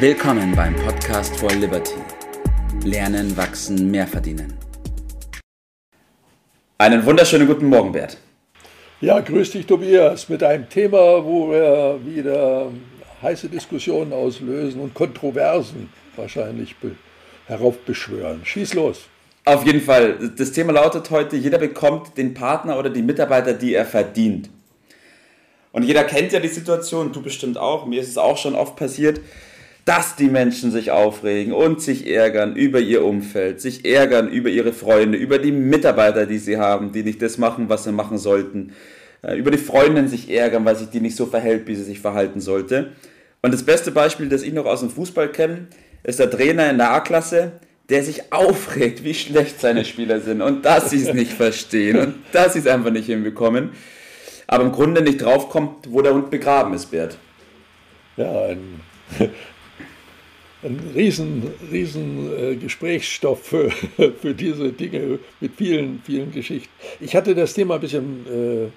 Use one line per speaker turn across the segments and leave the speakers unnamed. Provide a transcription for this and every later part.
Willkommen beim Podcast for Liberty. Lernen, wachsen, mehr verdienen. Einen wunderschönen guten Morgen, Bert.
Ja, grüß dich, Tobias, mit einem Thema, wo wir wieder heiße Diskussionen auslösen und Kontroversen wahrscheinlich heraufbeschwören. Schieß los.
Auf jeden Fall. Das Thema lautet heute, jeder bekommt den Partner oder die Mitarbeiter, die er verdient. Und jeder kennt ja die Situation, du bestimmt auch, mir ist es auch schon oft passiert, dass die Menschen sich aufregen und sich ärgern über ihr Umfeld, sich ärgern über ihre Freunde, über die Mitarbeiter, die sie haben, die nicht das machen, was sie machen sollten, äh, über die Freundin sich ärgern, weil sich die nicht so verhält, wie sie sich verhalten sollte. Und das beste Beispiel, das ich noch aus dem Fußball kenne, ist der Trainer in der A-Klasse, der sich aufregt, wie schlecht seine Spieler sind und dass sie es nicht verstehen und dass sie es einfach nicht hinbekommen. Aber im Grunde nicht draufkommt, wo der Hund begraben ist, Bert.
Ja, ein ein riesen, riesen äh, Gesprächsstoff für, für diese Dinge mit vielen, vielen Geschichten. Ich hatte das Thema ein bisschen äh, äh,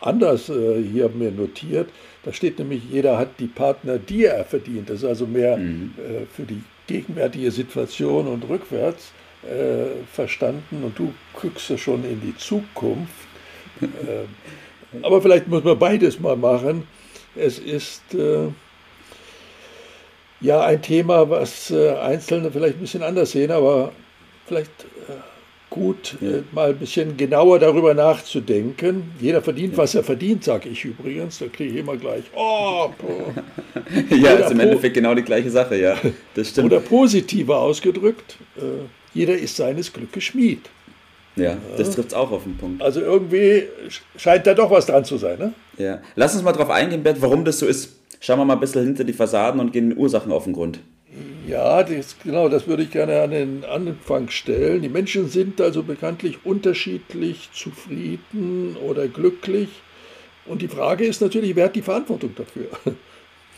anders äh, hier mir notiert. Da steht nämlich, jeder hat die Partner, die er verdient. Das ist also mehr mhm. Äh, für die gegenwärtige Situation und rückwärts verstanden. Und du guckst schon in die Zukunft. aber vielleicht muss man beides mal machen. Es ist ja ein Thema, was äh, Einzelne vielleicht ein bisschen anders sehen, aber vielleicht äh, gut, ja. äh, mal ein bisschen genauer darüber nachzudenken. Jeder verdient, ja. was er verdient, sage ich übrigens. Da kriege ich immer gleich, oh,
ja, ist im Endeffekt genau die gleiche Sache, ja.
Das stimmt. Oder positiver ausgedrückt, äh, jeder ist seines Glückes Schmied.
Ja, das trifft es auch auf den Punkt.
Also irgendwie scheint da doch was dran zu sein, ne?
Ja. Lass uns mal darauf eingehen, Bert, warum das so ist schauen wir mal ein bisschen hinter die Fassaden und gehen den Ursachen auf den Grund.
Ja, das, genau, das würde ich gerne an den Anfang stellen. Die Menschen sind also bekanntlich unterschiedlich zufrieden oder glücklich. Und die Frage ist natürlich, wer hat die Verantwortung dafür?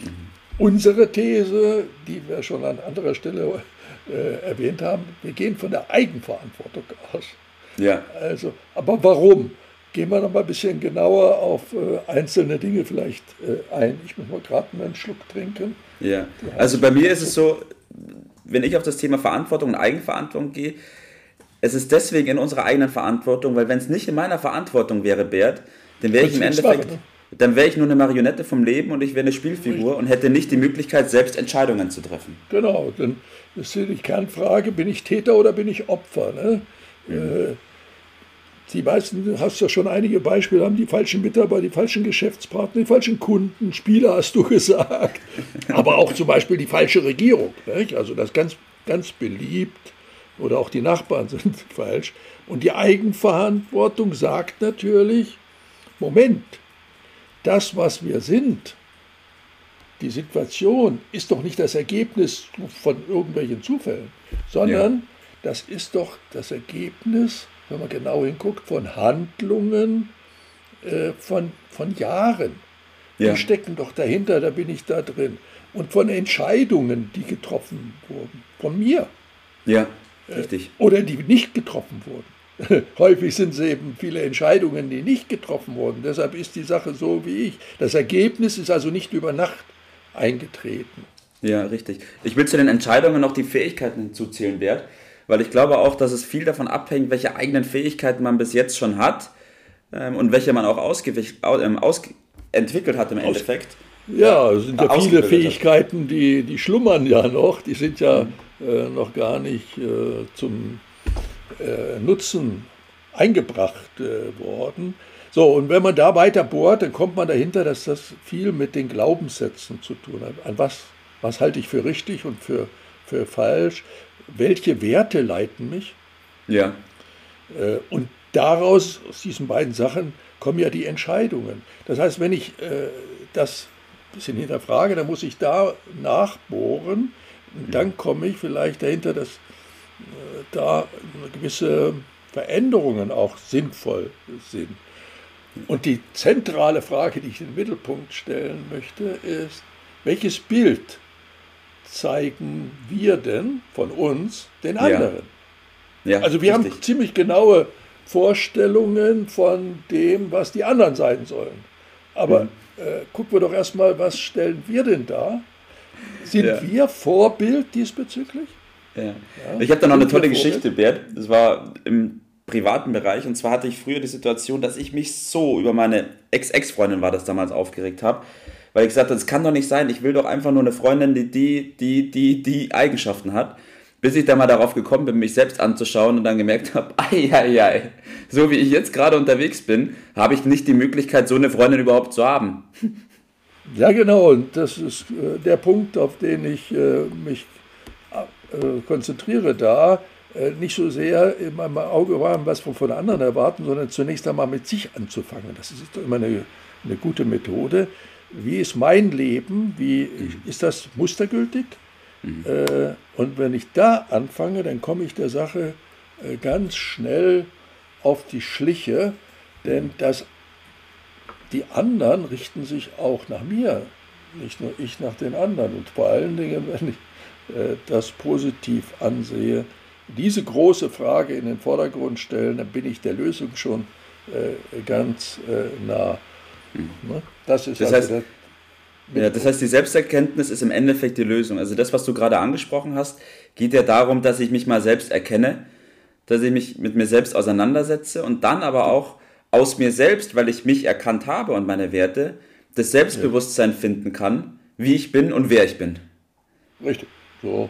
Mhm. Unsere These, die wir schon an anderer Stelle äh, erwähnt haben, wir gehen von der Eigenverantwortung aus.
Ja.
Also, aber warum? Gehen wir noch mal ein bisschen genauer auf äh, einzelne Dinge vielleicht äh, ein. Ich muss mal gerade einen Schluck trinken.
Ja, also bei mir ist es so, wenn ich auf das Thema Verantwortung und Eigenverantwortung gehe, es ist deswegen in unserer eigenen Verantwortung, weil wenn es nicht in meiner Verantwortung wäre, Bert, dann wäre ich im Endeffekt, ne? dann wäre ich nur eine Marionette vom Leben und ich wäre eine Spielfigur und hätte nicht die Möglichkeit, selbst Entscheidungen zu treffen.
Genau, dann ist die Kernfrage, bin ich Täter oder bin ich Opfer? Ne? Mhm. Äh, die meisten, du hast ja schon einige Beispiele, haben die falschen Mitarbeiter, die falschen Geschäftspartner, die falschen Kunden, Spieler hast du gesagt, aber auch zum Beispiel die falsche Regierung. Nicht? Also das ganz, ganz beliebt oder auch die Nachbarn sind falsch. Und die Eigenverantwortung sagt natürlich, Moment, das, was wir sind, die Situation ist doch nicht das Ergebnis von irgendwelchen Zufällen, sondern ja. das ist doch das Ergebnis wenn man genau hinguckt, von Handlungen äh, von, von Jahren. Ja. Die stecken doch dahinter, da bin ich da drin. Und von Entscheidungen, die getroffen wurden. Von mir.
Ja, äh, richtig.
Äh, oder die nicht getroffen wurden. Häufig sind es eben viele Entscheidungen, die nicht getroffen wurden. Deshalb ist die Sache so wie ich. Das Ergebnis ist also nicht über Nacht eingetreten.
Ja, richtig. Ich will zu den Entscheidungen noch die Fähigkeiten hinzuzählen, Bert weil ich glaube auch, dass es viel davon abhängt, welche eigenen Fähigkeiten man bis jetzt schon hat ähm, und welche man auch ähm, entwickelt hat im Endeffekt.
Ja, es sind ja viele Fähigkeiten, die, die schlummern ja noch, die sind ja mhm. äh, noch gar nicht äh, zum äh, Nutzen eingebracht äh, worden. So, und wenn man da weiter bohrt, dann kommt man dahinter, dass das viel mit den Glaubenssätzen zu tun hat. An was, was halte ich für richtig und für, für falsch? Welche Werte leiten mich?
Ja.
Äh, und daraus, aus diesen beiden Sachen, kommen ja die Entscheidungen. Das heißt, wenn ich äh, das ein bisschen hinterfrage, dann muss ich da nachbohren. Und dann komme ich vielleicht dahinter, dass äh, da gewisse Veränderungen auch sinnvoll sind. Und die zentrale Frage, die ich in den Mittelpunkt stellen möchte, ist, welches Bild zeigen wir denn von uns den anderen? Ja. Ja, also wir richtig. haben ziemlich genaue Vorstellungen von dem, was die anderen sein sollen. Aber mhm. äh, gucken wir doch erstmal, was stellen wir denn da? Sind ja. wir Vorbild diesbezüglich?
Ja. ja. Ich habe da noch eine tolle Geschichte, Bert. Das war im privaten Bereich. Und zwar hatte ich früher die Situation, dass ich mich so über meine Ex-Ex-Freundin war das damals aufgeregt habe, weil ich gesagt habe, das kann doch nicht sein. Ich will doch einfach nur eine Freundin, die die, die, die, die Eigenschaften hat. Bis ich dann mal darauf gekommen bin, mich selbst anzuschauen und dann gemerkt habe, ei, ei, ei, so wie ich jetzt gerade unterwegs bin, habe ich nicht die Möglichkeit, so eine Freundin überhaupt zu haben.
Ja, genau. Und das ist äh, der Punkt, auf den ich äh, mich äh, konzentriere da. Äh, nicht so sehr in meinem Auge waren, was wir von anderen erwarten, sondern zunächst einmal mit sich anzufangen. Das ist immer eine, eine gute Methode. Wie ist mein Leben? Wie ist das mustergültig? Mhm. Äh, und wenn ich da anfange, dann komme ich der Sache äh, ganz schnell auf die Schliche, denn das, die anderen richten sich auch nach mir, nicht nur ich nach den anderen. Und vor allen Dingen, wenn ich äh, das positiv ansehe, diese große Frage in den Vordergrund stellen, dann bin ich der Lösung schon ganz nah.
Mhm. Ne? Das ist das also heißt, ja, das heißt, die Selbsterkenntnis ist im Endeffekt die Lösung. Also das, was du gerade angesprochen hast, geht ja darum, dass ich mich mal selbst erkenne, dass ich mich mit mir selbst auseinandersetze und dann aber auch aus mir selbst, weil ich mich erkannt habe und meine Werte, das Selbstbewusstsein finden kann, wie ich bin und wer ich bin.
Richtig. So.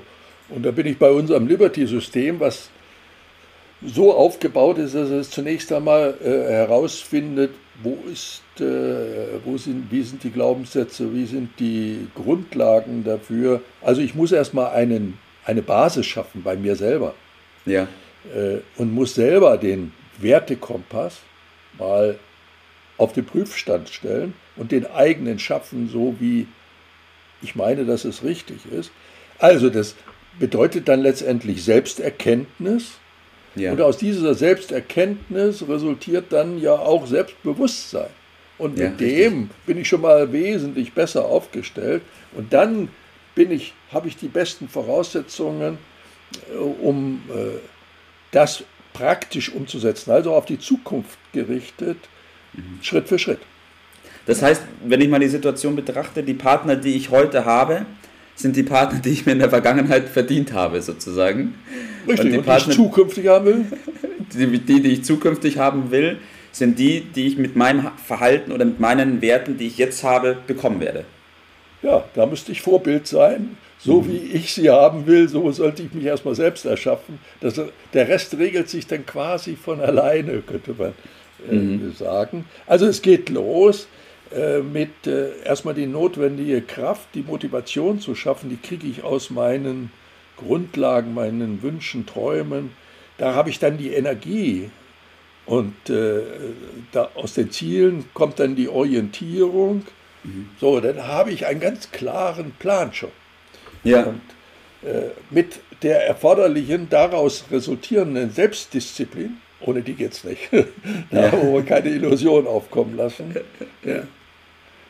Und da bin ich bei unserem Liberty-System, was so aufgebaut ist, dass es zunächst einmal äh, herausfindet, wo ist, äh, wo sind, wie sind die Glaubenssätze, wie sind die Grundlagen dafür. Also ich muss erstmal einen, eine Basis schaffen bei mir selber.
Ja.
Äh, und muss selber den Wertekompass mal auf den Prüfstand stellen und den eigenen schaffen, so wie ich meine, dass es richtig ist. Also das bedeutet dann letztendlich Selbsterkenntnis ja. Und aus dieser Selbsterkenntnis resultiert dann ja auch Selbstbewusstsein. Und mit ja, dem bin ich schon mal wesentlich besser aufgestellt. Und dann bin ich, habe ich die besten Voraussetzungen, äh, um äh, das praktisch umzusetzen, also auf die Zukunft gerichtet, mhm. Schritt für Schritt.
Das heißt, wenn ich mal die Situation betrachte, die Partner, die ich heute habe, sind die Partner, die ich mir in der Vergangenheit verdient habe, sozusagen.
Richtig, und die, und Partner, die ich zukünftig haben will?
Die, die, die ich zukünftig haben will, sind die, die ich mit meinem Verhalten oder mit meinen Werten, die ich jetzt habe, bekommen werde.
Ja, da müsste ich Vorbild sein. So mhm. wie ich sie haben will, so sollte ich mich erstmal selbst erschaffen. Das, der Rest regelt sich dann quasi von alleine, könnte man äh, mhm. sagen. Also es geht los. Äh, mit äh, erstmal die notwendige Kraft, die Motivation zu schaffen, die kriege ich aus meinen Grundlagen, meinen Wünschen, Träumen. Da habe ich dann die Energie und äh, da, aus den Zielen kommt dann die Orientierung. Mhm. So, dann habe ich einen ganz klaren Plan schon.
Ja.
Und äh, mit der erforderlichen, daraus resultierenden Selbstdisziplin, ohne die geht es nicht, da ja. wo wir keine Illusion aufkommen lassen, ja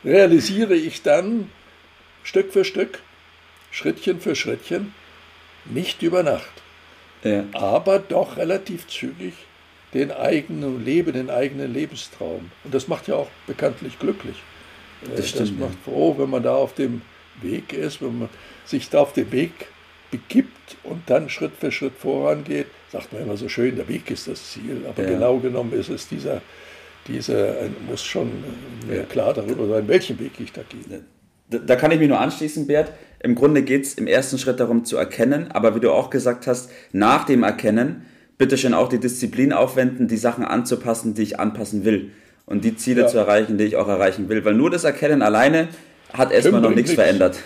realisiere ich dann Stück für Stück, Schrittchen für Schrittchen, nicht über Nacht, ja. aber doch relativ zügig den eigenen Leben, den eigenen Lebenstraum. Und das macht ja auch bekanntlich glücklich. Das, das stimmt, macht froh, wenn man da auf dem Weg ist, wenn man sich da auf den Weg begibt und dann Schritt für Schritt vorangeht. Sagt man immer so schön, der Weg ist das Ziel, aber ja. genau genommen ist es dieser diese äh, muss schon mir ja. klar darüber sein, welchen Weg ich da gehe.
Da, da kann ich mich nur anschließen, Bert. Im Grunde geht es im ersten Schritt darum zu erkennen, aber wie du auch gesagt hast, nach dem Erkennen bitte schön auch die Disziplin aufwenden, die Sachen anzupassen, die ich anpassen will und die Ziele ja. zu erreichen, die ich auch erreichen will. Weil nur das Erkennen alleine hat erstmal noch nichts verändert.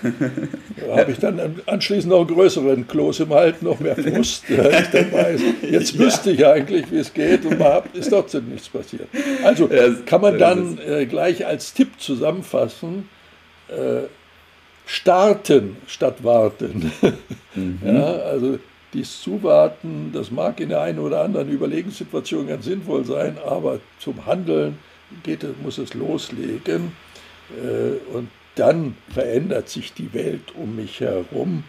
Da habe ich dann anschließend noch einen größeren Kloß im Hals, noch mehr Frust, weiß, jetzt ja. wüsste ich eigentlich, wie es geht und ist trotzdem nichts passiert. Also kann man dann äh, gleich als Tipp zusammenfassen, äh, starten statt warten. Mhm. Ja, also dies Zuwarten, das mag in der einen oder anderen Überlegenssituation ganz sinnvoll sein, aber zum Handeln geht, muss es loslegen. Äh, und dann verändert sich die Welt um mich herum.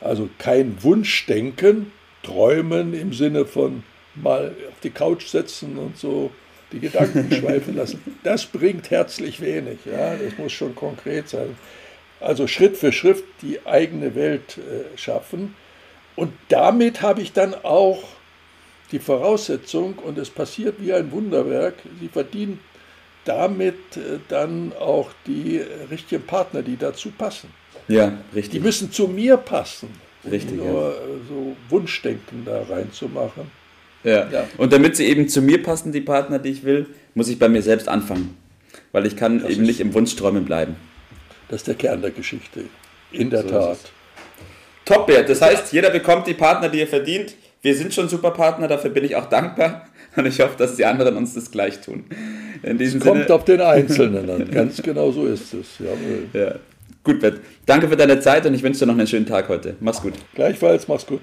Also kein Wunschdenken, träumen im Sinne von mal auf die Couch setzen und so die Gedanken schweifen lassen. Das bringt herzlich wenig. Ja, das muss schon konkret sein. Also Schritt für Schritt die eigene Welt äh, schaffen. Und damit habe ich dann auch die Voraussetzung, und es passiert wie ein Wunderwerk, sie verdienen damit äh, dann auch die richtigen Partner, die dazu passen.
Ja, richtig.
Die müssen zu mir passen.
Richtig.
Nur ja. so Wunschdenken da reinzumachen.
Ja. ja. Und damit sie eben zu mir passen, die Partner, die ich will, muss ich bei mir selbst anfangen. Weil ich kann das eben nicht im Wunschträumen bleiben.
Das ist der Kern der Geschichte. In der so Tat.
Top, Bert. Das heißt, jeder bekommt die Partner, die er verdient. Wir sind schon super Partner, dafür bin ich auch dankbar. Und ich hoffe, dass die anderen uns das gleich tun.
In diesem es kommt Sinne, auf den Einzelnen an. Ganz genau so ist es. Jawohl.
Ja. Gut, Bert. Danke für deine Zeit und ich wünsche dir noch einen schönen Tag heute. Mach's gut.
Gleichfalls, mach's gut.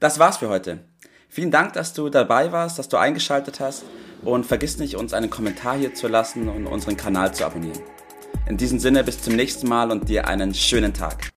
Das war's für heute. Vielen Dank, dass du dabei warst, dass du eingeschaltet hast und vergiss nicht, uns einen Kommentar hier zu lassen und unseren Kanal zu abonnieren. In diesem Sinne, bis zum nächsten Mal und dir einen schönen Tag.